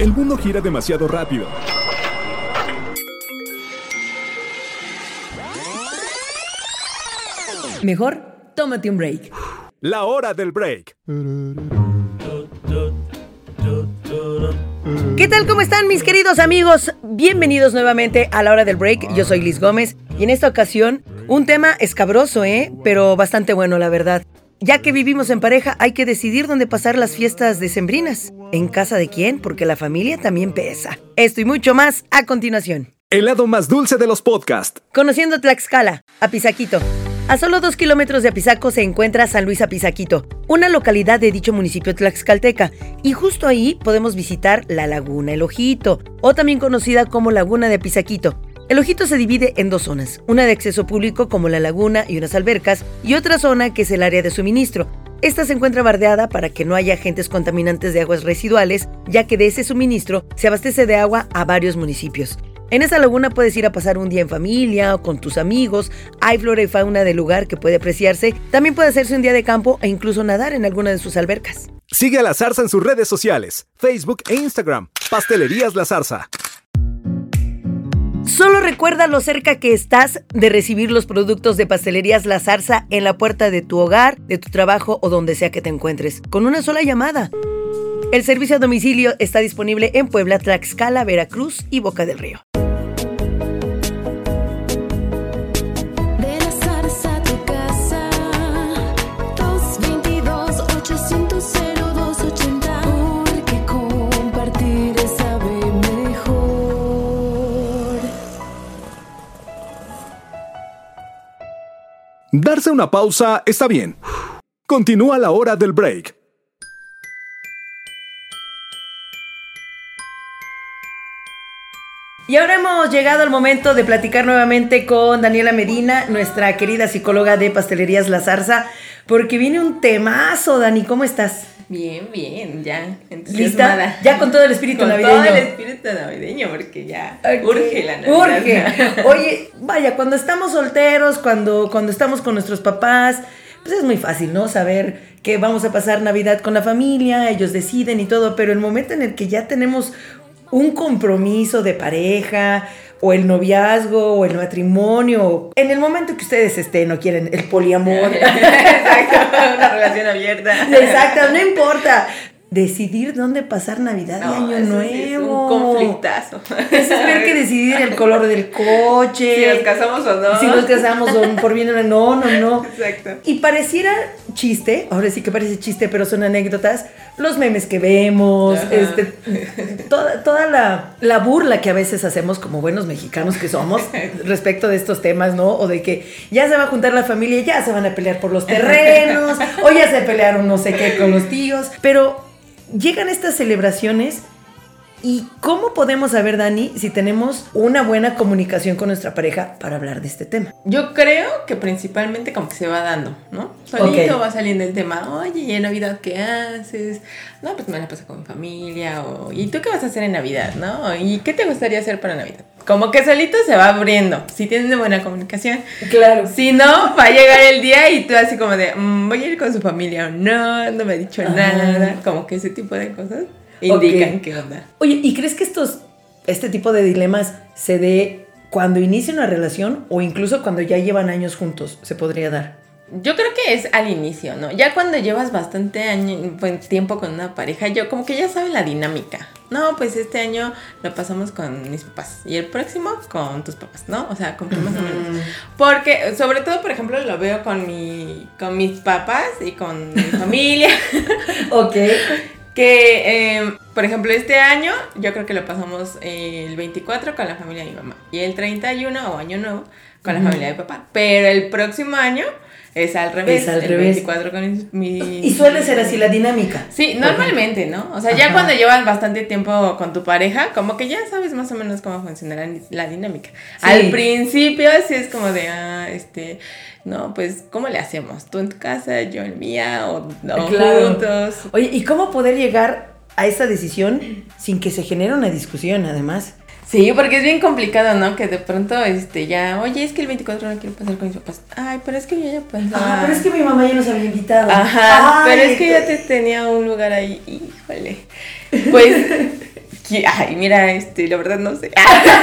El mundo gira demasiado rápido. Mejor, tómate un break. La hora del break. ¿Qué tal? ¿Cómo están mis queridos amigos? Bienvenidos nuevamente a la hora del break. Yo soy Liz Gómez y en esta ocasión un tema escabroso, ¿eh? Pero bastante bueno, la verdad. Ya que vivimos en pareja, hay que decidir dónde pasar las fiestas decembrinas. ¿En casa de quién? Porque la familia también pesa. Esto y mucho más a continuación. El lado más dulce de los podcasts. Conociendo Tlaxcala, Apizaquito. A solo dos kilómetros de Apizaco se encuentra San Luis Apizaquito, una localidad de dicho municipio tlaxcalteca, y justo ahí podemos visitar la Laguna El Ojito, o también conocida como Laguna de Apizaquito. El Ojito se divide en dos zonas, una de acceso público como la laguna y unas albercas, y otra zona que es el área de suministro. Esta se encuentra bardeada para que no haya agentes contaminantes de aguas residuales, ya que de ese suministro se abastece de agua a varios municipios. En esa laguna puedes ir a pasar un día en familia o con tus amigos. Hay flora y fauna del lugar que puede apreciarse. También puede hacerse un día de campo e incluso nadar en alguna de sus albercas. Sigue a La Zarza en sus redes sociales, Facebook e Instagram. Pastelerías La Zarza. Solo recuerda lo cerca que estás de recibir los productos de Pastelerías La Zarza en la puerta de tu hogar, de tu trabajo o donde sea que te encuentres, con una sola llamada. El servicio a domicilio está disponible en Puebla, Tlaxcala, Veracruz y Boca del Río. Darse una pausa está bien. Continúa la hora del break. Y ahora hemos llegado al momento de platicar nuevamente con Daniela Medina, nuestra querida psicóloga de Pastelerías La Zarza, porque viene un temazo, Dani, ¿cómo estás? Bien, bien, ya. Ya con todo el espíritu Con navideño. todo el espíritu navideño, porque ya urge la Navidad. Urge. Oye, vaya, cuando estamos solteros, cuando, cuando estamos con nuestros papás, pues es muy fácil, ¿no? Saber que vamos a pasar Navidad con la familia, ellos deciden y todo, pero el momento en el que ya tenemos un compromiso de pareja, o el noviazgo, o el matrimonio, en el momento que ustedes estén o quieren el poliamor. Exacto, una relación abierta. Exacto, no importa. Decidir dónde pasar Navidad y No, Año eso Nuevo. es un conflictazo. Eso es peor que decidir el color del coche. Si nos casamos o no. Si nos casamos o por bien o no, no, no. Exacto. Y pareciera chiste, ahora sí que parece chiste, pero son anécdotas, los memes que vemos, Ajá. este, toda, toda la, la burla que a veces hacemos como buenos mexicanos que somos respecto de estos temas, ¿no? O de que ya se va a juntar la familia, ya se van a pelear por los terrenos, o ya se pelearon no sé qué con los tíos, pero llegan estas celebraciones ¿Y cómo podemos saber, Dani, si tenemos una buena comunicación con nuestra pareja para hablar de este tema? Yo creo que principalmente como que se va dando, ¿no? Solito Ok. va saliendo el tema, oye, ¿y en Navidad qué haces? No, pues me la paso con mi familia, o ¿y tú qué vas a hacer en Navidad, no? ¿Y qué te gustaría hacer para Navidad? Como que solito se va abriendo, si tienen una buena comunicación. Claro. Si no, va a llegar el día y tú así como de, "Mm, voy a ir con su familia o no, no me ha dicho Ajá. nada. Como que ese tipo de cosas indican Ok. qué onda. Oye, ¿y crees que estos, este tipo de dilemas se dé cuando inicia una relación o incluso cuando ya llevan años juntos? Se podría dar. Yo creo que es al inicio, ¿no? Ya cuando llevas bastante año, tiempo con una pareja, yo como que ya saben la dinámica. No, pues este año lo pasamos con mis papás y el próximo con tus papás, ¿no? O sea, como que más o menos. Porque, sobre todo, por ejemplo, lo veo con mi, con mis papás y con mi familia. Ok. Que, eh, por ejemplo, este año yo creo que lo pasamos el 24 con la familia de mi mamá y el 31 o año nuevo con la familia de papá. Pero el próximo año es al revés. Es al el revés. 24 con mis... Y suele ser así la dinámica. Sí, normalmente, ¿no? O sea, Ajá. ya cuando llevas bastante tiempo con tu pareja, como que ya sabes más o menos cómo funcionará la dinámica. Al principio sí es como de, ah, este, no, pues, ¿cómo le hacemos? Tú en tu casa, yo en mía, o, o Claro. juntos. Oye, ¿y cómo poder llegar a esa decisión sin que se genere una discusión, además? Sí, porque es bien complicado, ¿no? Que de pronto, este, ya, oye, es que el 24 no quiero pasar con mis papás. Ay, pero es que yo ya pensaba. Ah, pero es que mi mamá ya nos había invitado. Ajá, Ay, pero es que ya te tenía un lugar ahí, híjole. Pues, ay, mira, este, la verdad no sé.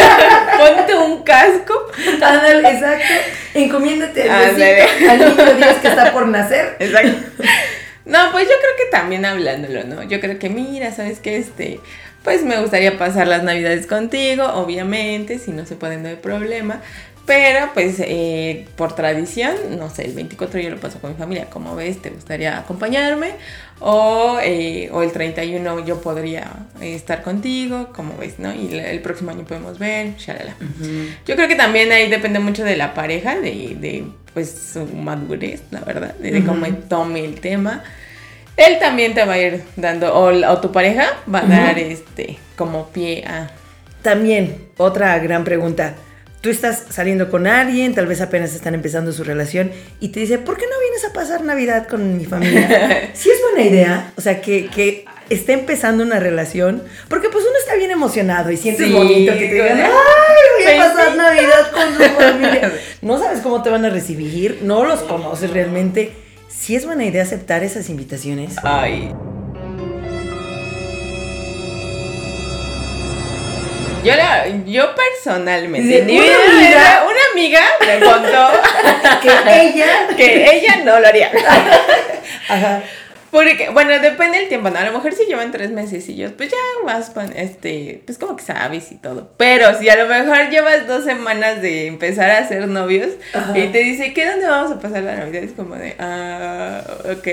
Ponte un casco. Ándale, exacto. Encomiéndate al al niño Dios que está por nacer. Exacto. No, pues yo creo que también hablándolo, ¿no? Yo creo que, mira, ¿sabes qué? Este, pues me gustaría pasar las navidades contigo, obviamente, si no se puede, no hay problema. Pero, pues, eh, por tradición, no sé, el 24 yo lo paso con mi familia. Como ves, ¿te gustaría acompañarme? O, eh, o el 31 yo podría eh, estar contigo, como ves, ¿no? Y el próximo año podemos ver, shalala. Yo creo que también ahí depende mucho de la pareja, de, de, pues su madurez, la verdad, de, cómo tome el tema. Él también te va a ir dando, o, tu pareja va a dar este como pie a. También, otra gran pregunta. Tú estás saliendo con alguien, tal vez apenas están empezando su relación y te dice, ¿por qué no vienes a pasar Navidad con mi familia? Sí es buena idea, o sea, que, que esté empezando una relación, porque pues uno está bien emocionado y sientes Sí, bonito que te digan, con- ¡ay, voy a pasar Sí. Navidad con su familia! No sabes cómo te van a recibir, no los conoces realmente. Sí es buena idea aceptar esas invitaciones. Ay. Yo, la- yo personalmente, mi ¿una vida, amiga? una amiga me contó Que ella... que ella no lo haría. Ajá. Porque, bueno, depende del tiempo, ¿no? A lo mejor si llevan tres meses y yo, pues ya vas, con, este, pues como que sabes y todo. Pero si a lo mejor llevas dos semanas de empezar a ser novios Ajá. y te dice, ¿qué dónde vamos a pasar la Navidad? Es como de, ah, ok.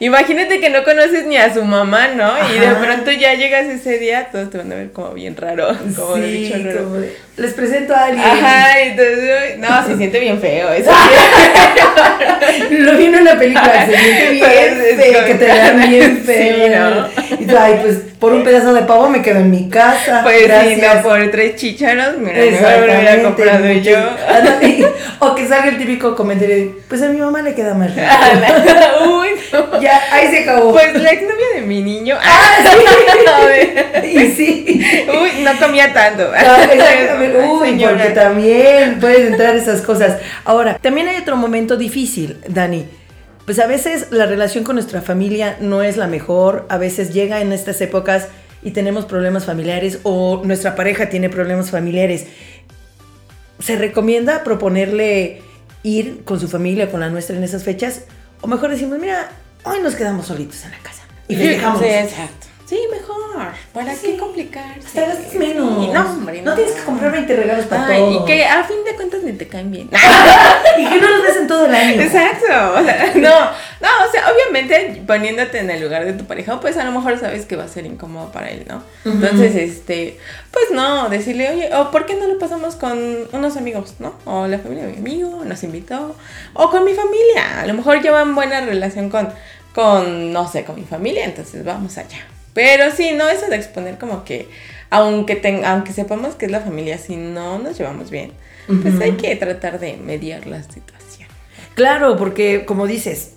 Imagínate que no conoces ni a su mamá, ¿no? Y de pronto ya llegas ese día, todos te van a ver como bien raro, como de sí, bicho raro. como de, les presento a alguien. Ajá, entonces, no, se siente bien feo eso. Lo vi en una película, se siente bien Pues, feo, que te vean bien Sí, feo. ¿no? Y tú, ay, pues por un pedazo de pavo me quedo en mi casa. Pues sí, Gracias. no, por tres chícharos, mira, mejor lo hubiera comprado yo. Ándale. O que salga el típico comentario de, pues a mi mamá le queda. Uy, no. ya, ahí se acabó. Pues la exnovia de mi niño. Ah, sí. ver. y sí. Uy, no comía tanto. Ah, exactamente. Uy, señora. porque también pueden entrar esas cosas. Ahora, también hay otro momento difícil, Dani. Pues a veces la relación con nuestra familia no es la mejor, a veces llega en estas épocas y tenemos problemas familiares o nuestra pareja tiene problemas familiares. ¿Se recomienda proponerle ir con su familia, con la nuestra en esas fechas? O mejor decimos, mira, hoy nos quedamos solitos en la casa. Y festejamos. Sí, exacto. Sí, mejor. ¿Para Sí. qué complicarse? Hasta gastas menos. Sí, no, hombre. No tienes que comprar 20 regalos para Ay, todos. Y que a fin de cuentas ni te caen bien. Y que no los ves en todo el año. Exacto. O sea, no, no, o sea, obviamente poniéndote en el lugar de tu pareja, pues a lo mejor sabes que va a ser incómodo para él, ¿no? Entonces, este, pues no, decirle, oye, o ¿por qué no lo pasamos con unos amigos, ¿no? O la familia de mi amigo nos invitó, o con mi familia. A lo mejor llevan buena relación con, con, no sé, con mi familia, entonces vamos allá. Pero sí, no, eso de exponer como que, aunque, ten- aunque sepamos que es la familia, si no nos llevamos bien, pues hay que tratar de mediar la situación. Claro, porque como dices,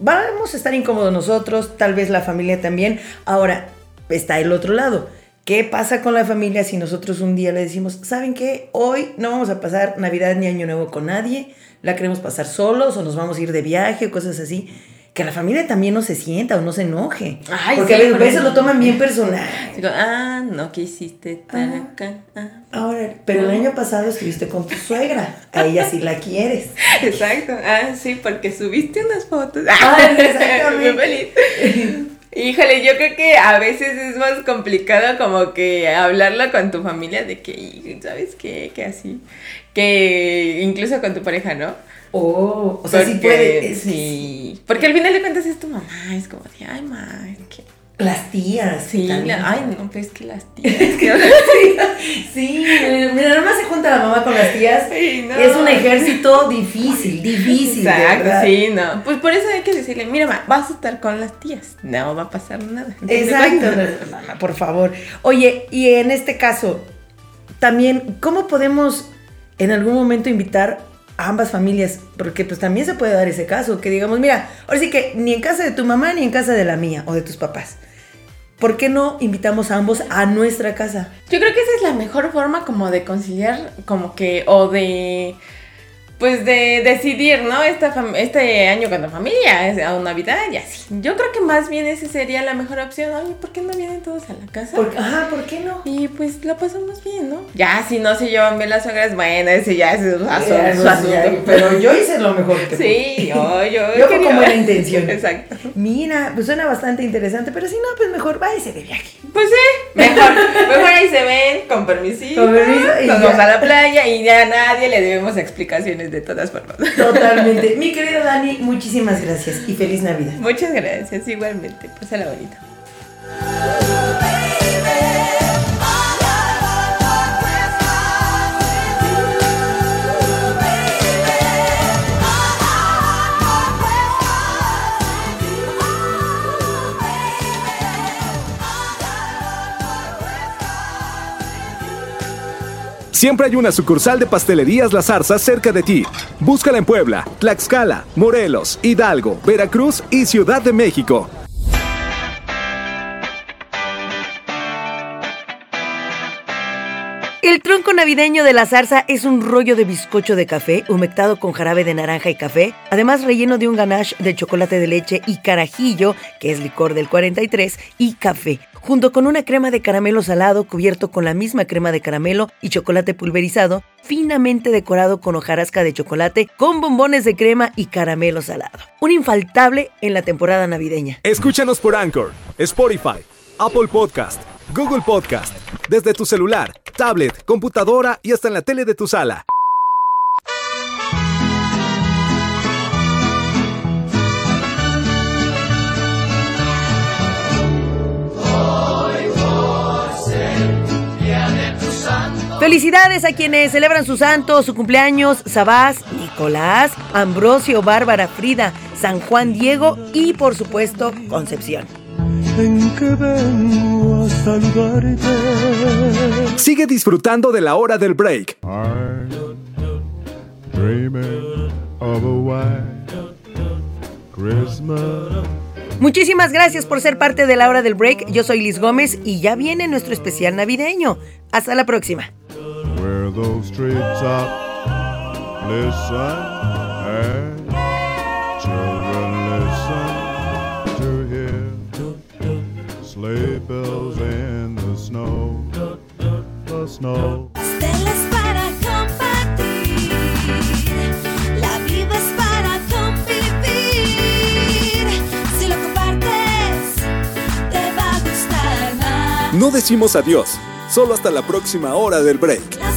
vamos a estar incómodos nosotros, tal vez la familia también. Ahora, está el otro lado. ¿Qué pasa con la familia si nosotros un día le decimos, ¿saben qué? Hoy no vamos a pasar Navidad ni Año Nuevo con nadie, la queremos pasar solos o nos vamos a ir de viaje o cosas así. Que la familia también no se sienta o no se enoje. Ay, porque sí, a veces lo toman bien personal. Digo, ah, no quisiste estar acá. ah. Ahora, pero el año pasado estuviste con tu suegra. A ella sí la quieres. Exacto. Ah, sí, porque subiste unas fotos. Ah, exactamente. Muy feliz. Híjole, yo creo que a veces es más complicado como que hablarlo con tu familia de que, ¿sabes qué? Que así. Que incluso con tu pareja, ¿no? Oh, o sea, sí Porque- puede. es- Sí. Porque al final de cuentas es tu mamá. Es como de, ay, ma, es que. Las tías. Sí, la- ay, no, pues es que las tías. que- Sí, mira, nada más se junta la mamá con las tías. Ay, no. Es un ejército difícil, difícil. Exacto, sí, no. Pues por eso hay que decirle, mira, ma, vas a estar con las tías. No va a pasar nada. Exacto, no, no, por favor. Oye, y en este caso, también, ¿cómo podemos en algún momento invitar ambas familias? Porque pues también se puede dar ese caso, que digamos, mira, ahora sí que ni en casa de tu mamá ni en casa de la mía o de tus papás. ¿Por qué no invitamos a ambos a nuestra casa? Yo creo que esa es la mejor forma como de conciliar, como que, o de, pues de decidir, ¿no? Esta este año con la familia, a Navidad y así. Yo creo que más bien esa sería la mejor opción. Oye, ¿por qué no vienen todos a la casa? Por- ajá, ¿por qué no? Y pues la pasamos bien, ¿no? Ya, si no se llevan bien las suegras, bueno, ese ya es su, asunto. pero yo hice lo mejor que pude. Sí, yo, yo. Yo quería- con buena intención. Exacto. Mira, pues suena bastante interesante, pero si no, pues mejor váyase de viaje. Pues sí, mejor, mejor ahí se ven, con permisito, Con permiso y nos ya. vamos a la playa y ya a nadie le debemos explicaciones de todas formas. Totalmente. Mi querida Dani, muchísimas gracias y feliz Navidad. Muchas gracias, igualmente, pásala bonito. Siempre hay una sucursal de Pastelerías La Zarza cerca de ti. Búscala en Puebla, Tlaxcala, Morelos, Hidalgo, Veracruz y Ciudad de México. El tronco navideño de la zarza es un rollo de bizcocho de café humectado con jarabe de naranja y café, además relleno de un ganache de chocolate de leche y carajillo, que es licor del 43, y café, junto con una crema de caramelo salado cubierto con la misma crema de caramelo y chocolate pulverizado, finamente decorado con hojarasca de chocolate, con bombones de crema y caramelo salado. Un infaltable en la temporada navideña. Escúchanos por Anchor, Spotify, Apple Podcast, Google Podcast, desde tu celular, tablet, computadora y hasta en la tele de tu sala. Felicidades a quienes celebran su santo, su cumpleaños, Sabás, Nicolás, Ambrosio, Bárbara, Frida, San Juan Diego y por supuesto Concepción. en que vengo a saludarte. Sigue disfrutando de la hora del break. I'm dreaming of a white Christmas. Muchísimas gracias por ser parte de la hora del break. Yo soy Liz Gómez y ya viene nuestro especial navideño. Hasta la próxima. Those treetops listen and children listen to hear sleigh bells in the snow, the snow. Celos para compartir, la vida es para convivir. Si lo compartes, te va a gustar más. No decimos adiós, solo hasta la próxima hora del break. La